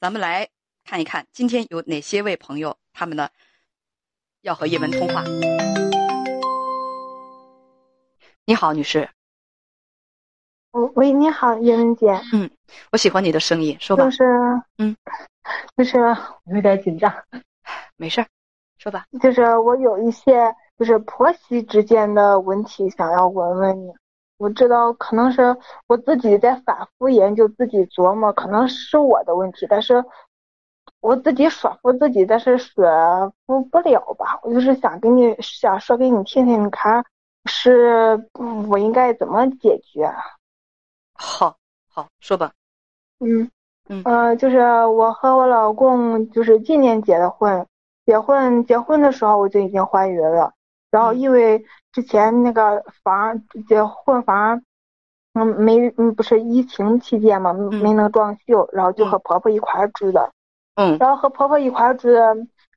咱们来看一看，今天有哪些位朋友，他们呢要和叶文通话。你好，女士。喂，你好，叶文姐。嗯，我喜欢你的声音，说吧。就是，嗯，就是有点紧张。没事儿，说吧。就是我有一些就是婆媳之间的问题想要问问你。我知道可能是我自己在反复研究，自己琢磨，可能是我的问题，但是我自己说服自己，但是说服不了吧。我就是想给你想说给你听听，你看是我应该怎么解决？好，好说吧。嗯嗯呃，就是我和我老公就是今年结的婚，结婚结婚的时候我就已经怀孕了。然后因为之前那个房结婚房，嗯没嗯不是疫情期间嘛没能装修，然后就和婆婆一块住的，嗯，然后和婆婆一块住的，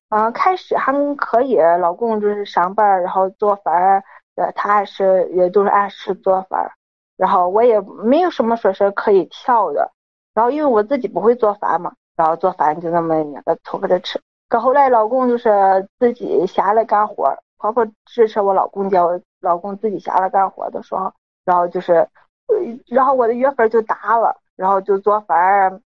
嗯开始还可以，老公就是上班然后做饭，呃他还是也就是按时做饭，然后我也没有什么说是可以跳的，然后因为我自己不会做饭嘛，然后做饭就那么那个凑合着吃，可后来老公就是自己下来干活。婆婆支持我老公叫我老公自己下来干活的时候，然后就是，然后我的月份就大了，然后就做饭，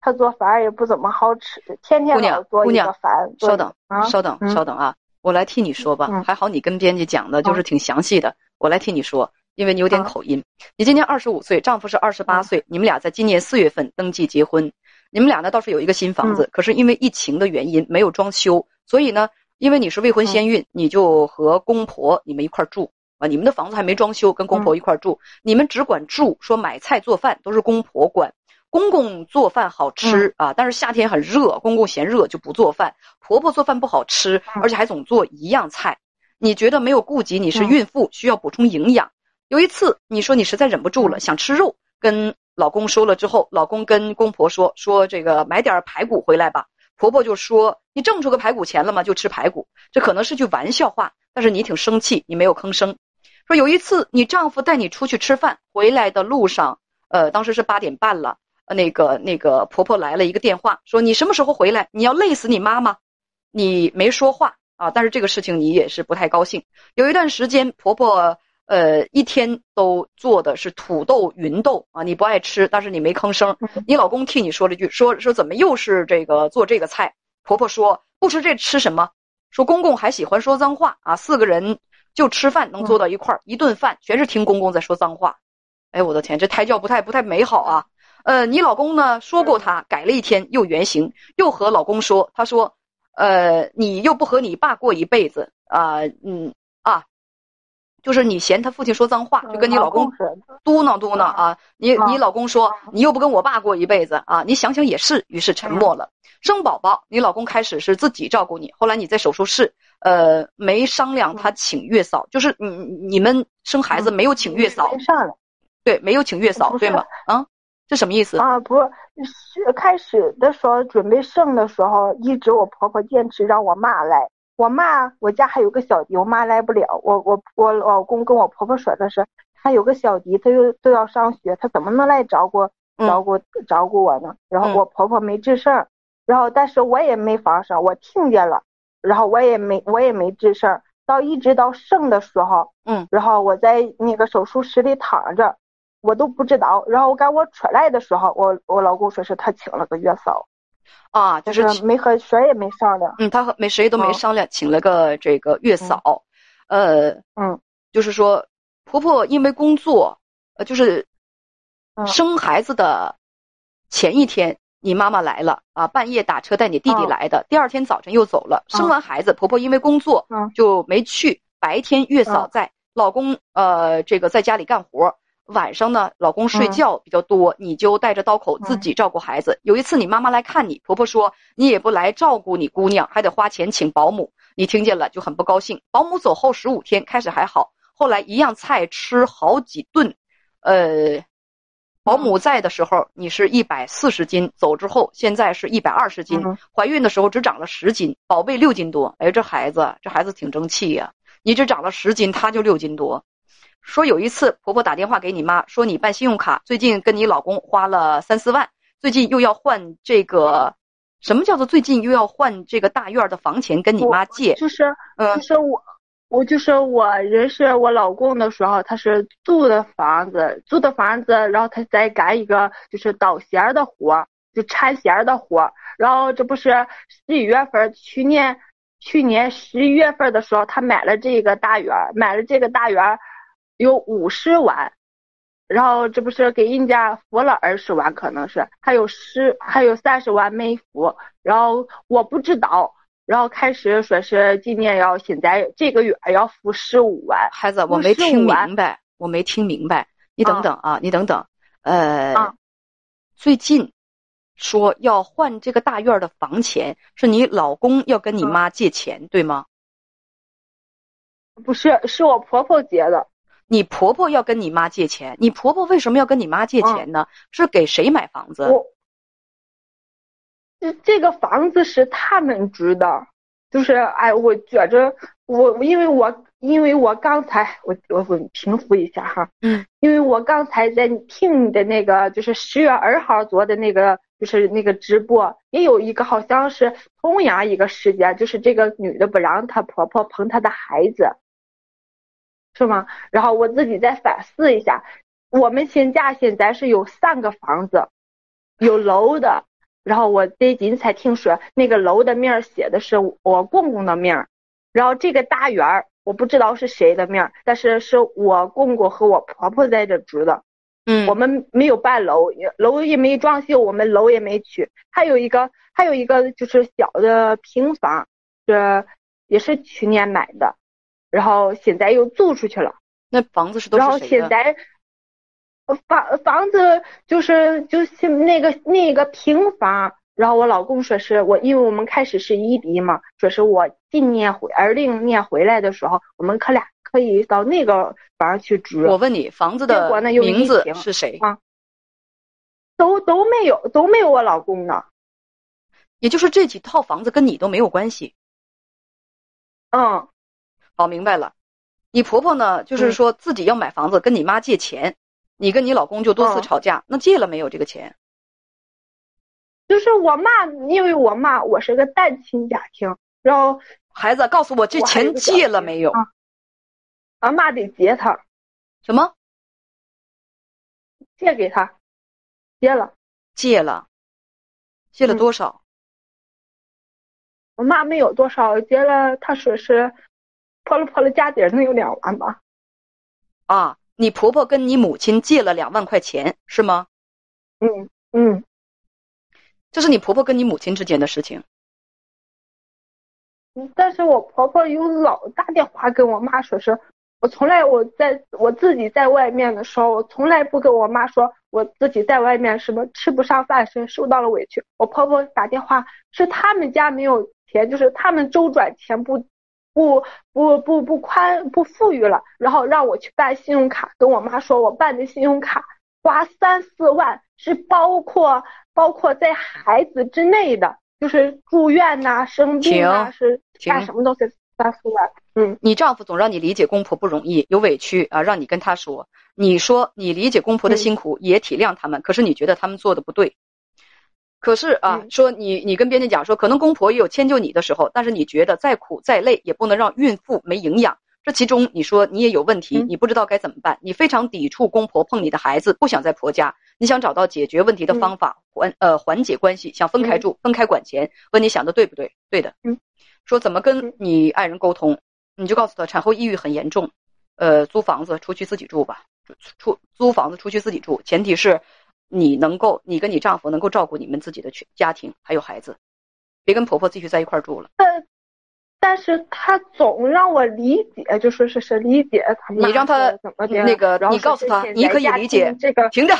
他做饭也不怎么好吃，天天老做一个饭。稍等，稍等，稍等啊！我来替你说吧。还好你跟编辑讲的就是挺详细的，我来替你说，因为你有点口音。你今年二十五岁，丈夫是二十八岁，你们俩在今年四月份登记结婚，你们俩呢倒是有一个新房子，可是因为疫情的原因没有装修，所以呢。因为你是未婚先孕，你就和公婆你们一块住啊。你们的房子还没装修，跟公婆一块住，你们只管住，说买菜做饭都是公婆管。公公做饭好吃啊，但是夏天很热，公公嫌热就不做饭。婆婆做饭不好吃，而且还总做一样菜。你觉得没有顾及你是孕妇，需要补充营养。有一次你说你实在忍不住了，想吃肉，跟老公说了之后，老公跟公婆说说这个买点排骨回来吧。婆婆就说：“你挣出个排骨钱了吗？就吃排骨。”这可能是句玩笑话，但是你挺生气，你没有吭声。说有一次你丈夫带你出去吃饭，回来的路上，呃，当时是八点半了，那个那个婆婆来了一个电话，说你什么时候回来？你要累死你妈妈。你没说话啊，但是这个事情你也是不太高兴。有一段时间，婆婆呃一天都做的是土豆芸豆啊，你不爱吃，但是你没吭声。你老公替你说了句，说说怎么又是这个做这个菜？婆婆说不吃这吃什么？说公公还喜欢说脏话啊！四个人就吃饭能坐到一块儿，一顿饭全是听公公在说脏话。哎，我的天，这胎教不太不太美好啊！呃，你老公呢说过他改了一天又原形，又和老公说，他说，呃，你又不和你爸过一辈子啊，嗯啊，就是你嫌他父亲说脏话，就跟你老公嘟囔嘟囔啊。你你老公说你又不跟我爸过一辈子啊，你想想也是，于是沉默了。生宝宝，你老公开始是自己照顾你，后来你在手术室，呃，没商量他请月嫂，就是你你们生孩子没有请月嫂，对，没有请月嫂，对吗？啊，这什么意思？啊，不是，开始的时候准备生的时候，一直我婆婆坚持让我妈来，我妈我家还有个小弟，我妈来不了，我我我老公跟我婆婆说的是，他有个小弟，他又都要上学，他怎么能来照顾照顾照顾我呢？然后我婆婆没吱声。然后，但是我也没发声，我听见了，然后我也没，我也没吱声。到一直到生的时候，嗯，然后我在那个手术室里躺着，我都不知道。然后赶我出来的时候，我我老公说是他请了个月嫂，啊，就是没和谁也没商量。嗯，他和没谁都没商量，请了个这个月嫂，呃，嗯，就是说婆婆因为工作，呃，就是生孩子的前一天。你妈妈来了啊！半夜打车带你弟弟来的，第二天早晨又走了。生完孩子，婆婆因为工作就没去。白天月嫂在，老公呃这个在家里干活。晚上呢，老公睡觉比较多，你就带着刀口自己照顾孩子。有一次你妈妈来看你，婆婆说你也不来照顾你姑娘，还得花钱请保姆。你听见了就很不高兴。保姆走后十五天开始还好，后来一样菜吃好几顿。呃，保姆在的时候你是一百四十斤，走之后现在是一百二十斤。怀孕的时候只长了十斤，宝贝六斤多。哎，这孩子这孩子挺争气呀，你只长了十斤，他就六斤多。说有一次，婆婆打电话给你妈，说你办信用卡，最近跟你老公花了三四万，最近又要换这个，什么叫做最近又要换这个大院的房钱跟你妈借？就是，就是我，我就是我认识我老公的时候，他是租的房子，租的房子，然后他在干一个就是倒线的活，就缠线的活，然后这不是十一月份，去年去年十一月份的时候，他买了这个大院，买了这个大院。有五十万，然后这不是给人家付了二十万，可能是还有十还有三十万没付，然后我不知道，然后开始说是今年要现在这个月要付十五万。孩子，我没听明白，我没听明白，你等等啊，你等等，呃，最近说要换这个大院的房钱，是你老公要跟你妈借钱，对吗？不是，是我婆婆借的。你婆婆要跟你妈借钱，你婆婆为什么要跟你妈借钱呢？是给谁买房子？这这个房子是他们住的，就是哎，我觉着我因为我因为我刚才我我我平复一下哈，嗯，因为我刚才在听你的那个就是十月二号做的那个就是那个直播，也有一个好像是同样一个事件，就是这个女的不让她婆婆碰她的孩子。是吗？然后我自己再反思一下，我们新家现在是有三个房子，有楼的。然后我最近才听说，那个楼的名儿写的是我公公的名儿，然后这个大院儿我不知道是谁的名儿，但是是我公公和我婆婆在这住的。嗯，我们没有办楼，楼也没装修，我们楼也没去。还有一个，还有一个就是小的平房，这也是去年买的。然后现在又租出去了，那房子是都是然后现在房房子就是就是那个那个平房，然后我老公说是我，因为我们开始是异地嘛，说是我今年回二零年回来的时候，我们可俩可以到那个房去住。我问你，房子的名字是谁啊？都都没有都没有我老公呢，也就是这几套房子跟你都没有关系。嗯。好，明白了。你婆婆呢？就是说自己要买房子，跟你妈借钱，你跟你老公就多次吵架。那借了没有这个钱？就是我妈，因为我妈我是个单亲家庭，然后孩子告诉我这钱借了没有？俺妈得借他。什么？借给他？借了。借了。借了多少？我妈没有多少，借了，她说是。破了破了家底儿能有两万吧？啊，你婆婆跟你母亲借了两万块钱是吗？嗯嗯，这是你婆婆跟你母亲之间的事情。但是我婆婆有老打电话跟我妈说，是我从来我在我自己在外面的时候，我从来不跟我妈说我自己在外面什么吃不上饭，是受到了委屈。我婆婆打电话是他们家没有钱，就是他们周转钱不。不不不不宽不富裕了，然后让我去办信用卡，跟我妈说，我办的信用卡花三四万，是包括包括在孩子之内的，就是住院呐、生病啊，是干什么东西三四万。嗯，你丈夫总让你理解公婆不容易，有委屈啊，让你跟他说，你说你理解公婆的辛苦，也体谅他们，可是你觉得他们做的不对。可是啊，说你你跟编辑讲说，可能公婆也有迁就你的时候，但是你觉得再苦再累也不能让孕妇没营养。这其中你说你也有问题，你不知道该怎么办，你非常抵触公婆碰你的孩子，不想在婆家，你想找到解决问题的方法，缓呃缓解关系，想分开住，分开管钱。问你想的对不对？对的。嗯。说怎么跟你爱人沟通？你就告诉他产后抑郁很严重，呃，租房子出去自己住吧，出租房子出去自己住，前提是。你能够，你跟你丈夫能够照顾你们自己的全家庭还有孩子，别跟婆婆继续在一块住了。但但是他总让我理解，就说是是理解他。你让他怎么？那个，你告诉他，你可以理解这个。停着。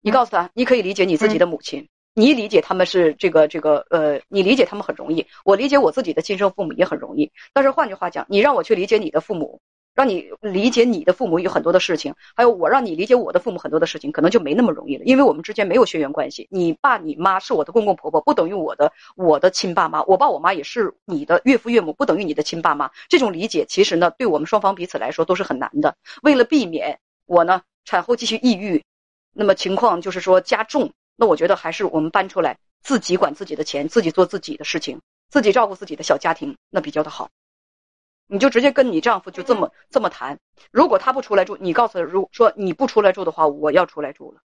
你告诉他，你可以理解你自己的母亲，你理解他们是这个这个呃，你理解他们很容易。我理解我自己的亲生父母也很容易。但是换句话讲，你让我去理解你的父母。让你理解你的父母有很多的事情，还有我让你理解我的父母很多的事情，可能就没那么容易了，因为我们之间没有血缘关系。你爸你妈是我的公公婆婆，不等于我的我的亲爸妈。我爸我妈也是你的岳父岳母，不等于你的亲爸妈。这种理解其实呢，对我们双方彼此来说都是很难的。为了避免我呢产后继续抑郁，那么情况就是说加重，那我觉得还是我们搬出来自己管自己的钱，自己做自己的事情，自己照顾自己的小家庭，那比较的好。你就直接跟你丈夫就这么这么谈，如果他不出来住，你告诉他，如说你不出来住的话，我要出来住了，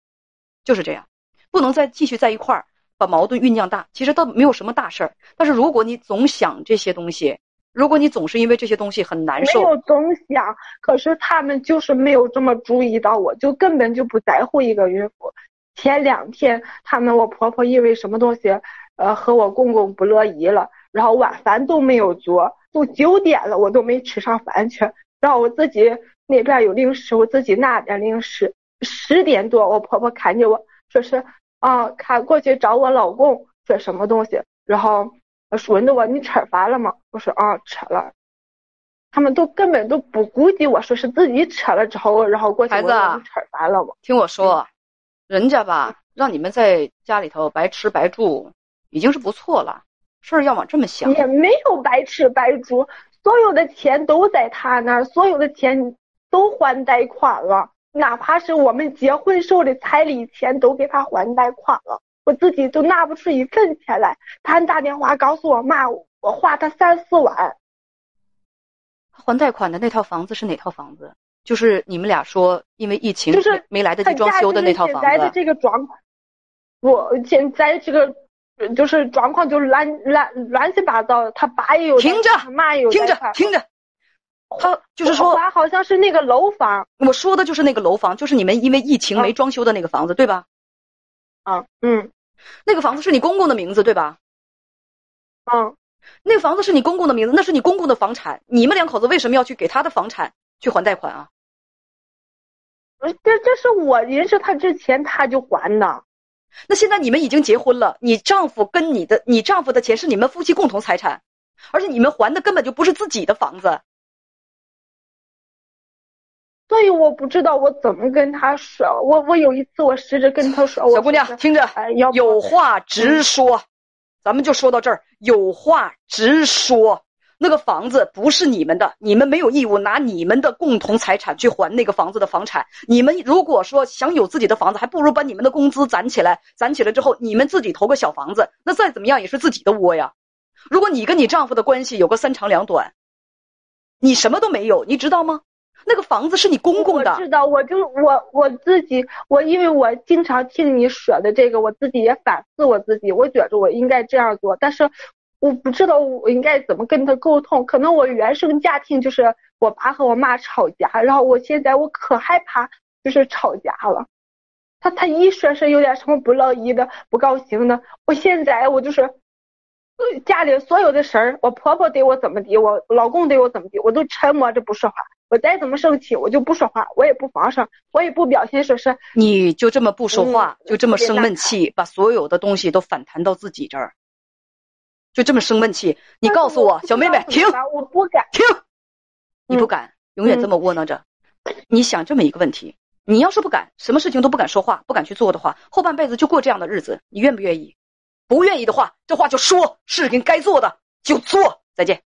就是这样，不能再继续在一块儿，把矛盾酝酿大。其实倒没有什么大事儿，但是如果你总想这些东西，如果你总是因为这些东西很难受，没有总想，可是他们就是没有这么注意到，我就根本就不在乎一个孕妇。前两天他们我婆婆因为什么东西，呃，和我公公不乐意了，然后晚饭都没有做。都九点了，我都没吃上饭去。然后我自己那边有零食，我自己拿点零食。十点多，我婆婆看见我说是啊，看过去找我老公说什么东西，然后问的我你吃饭了吗？我说啊吃了。他们都根本都不顾及我说是自己吃了之后，然后过去问你吃饭了吗？听我说，人家吧让你们在家里头白吃白住，已经是不错了。事儿要往这么想，也没有白吃白住，所有的钱都在他那儿，所有的钱都还贷款了，哪怕是我们结婚时候的彩礼钱都给他还贷款了，我自己都拿不出一分钱来。他打电话告诉我妈，我花他三四万。还贷款的那套房子是哪套房子？就是你们俩说因为疫情就是没来得及装修的那套房子。现在的这个状况，我现在这个。就是状况就是乱乱乱七八糟，他爸也有，听着，妈也有，听着听着，他就是说，好像是那个楼房，我说的就是那个楼房，就是你们因为疫情没装修的那个房子，对吧？啊，嗯，那个房子是你公公的名字，对吧？嗯，那房子是你公公的名字，那是你公公的房产，你们两口子为什么要去给他的房产去还贷款啊？这这是我认识他之前他就还的。那现在你们已经结婚了，你丈夫跟你的你丈夫的钱是你们夫妻共同财产，而且你们还的根本就不是自己的房子，所以我不知道我怎么跟他说。我我有一次我试着跟他说，小姑娘听着，有话直说，咱们就说到这儿，有话直说。那个房子不是你们的，你们没有义务拿你们的共同财产去还那个房子的房产。你们如果说想有自己的房子，还不如把你们的工资攒起来，攒起来之后，你们自己投个小房子，那再怎么样也是自己的窝呀。如果你跟你丈夫的关系有个三长两短，你什么都没有，你知道吗？那个房子是你公公的。知道，我就我我自己，我因为我经常听你说的这个，我自己也反思我自己，我觉着我应该这样做，但是。我不知道我应该怎么跟他沟通，可能我原生家庭就是我爸和我妈吵架，然后我现在我可害怕就是吵架了。他他一说是有点什么不乐意的、不高兴的，我现在我就是家里所有的事儿，我婆婆对我怎么的，我老公对我怎么的，我都沉默着不说话。我再怎么生气，我就不说话，我也不放声，我也不表现说是。你就这么不说话，就这么生闷气，把所有的东西都反弹到自己这儿。就这么生闷气？你告诉我，小妹妹，停！我不敢停。你不敢，永远这么窝囊着。你想这么一个问题：你要是不敢，什么事情都不敢说话，不敢去做的话，后半辈子就过这样的日子，你愿不愿意？不愿意的话，这话就说，事情该做的就做。再见。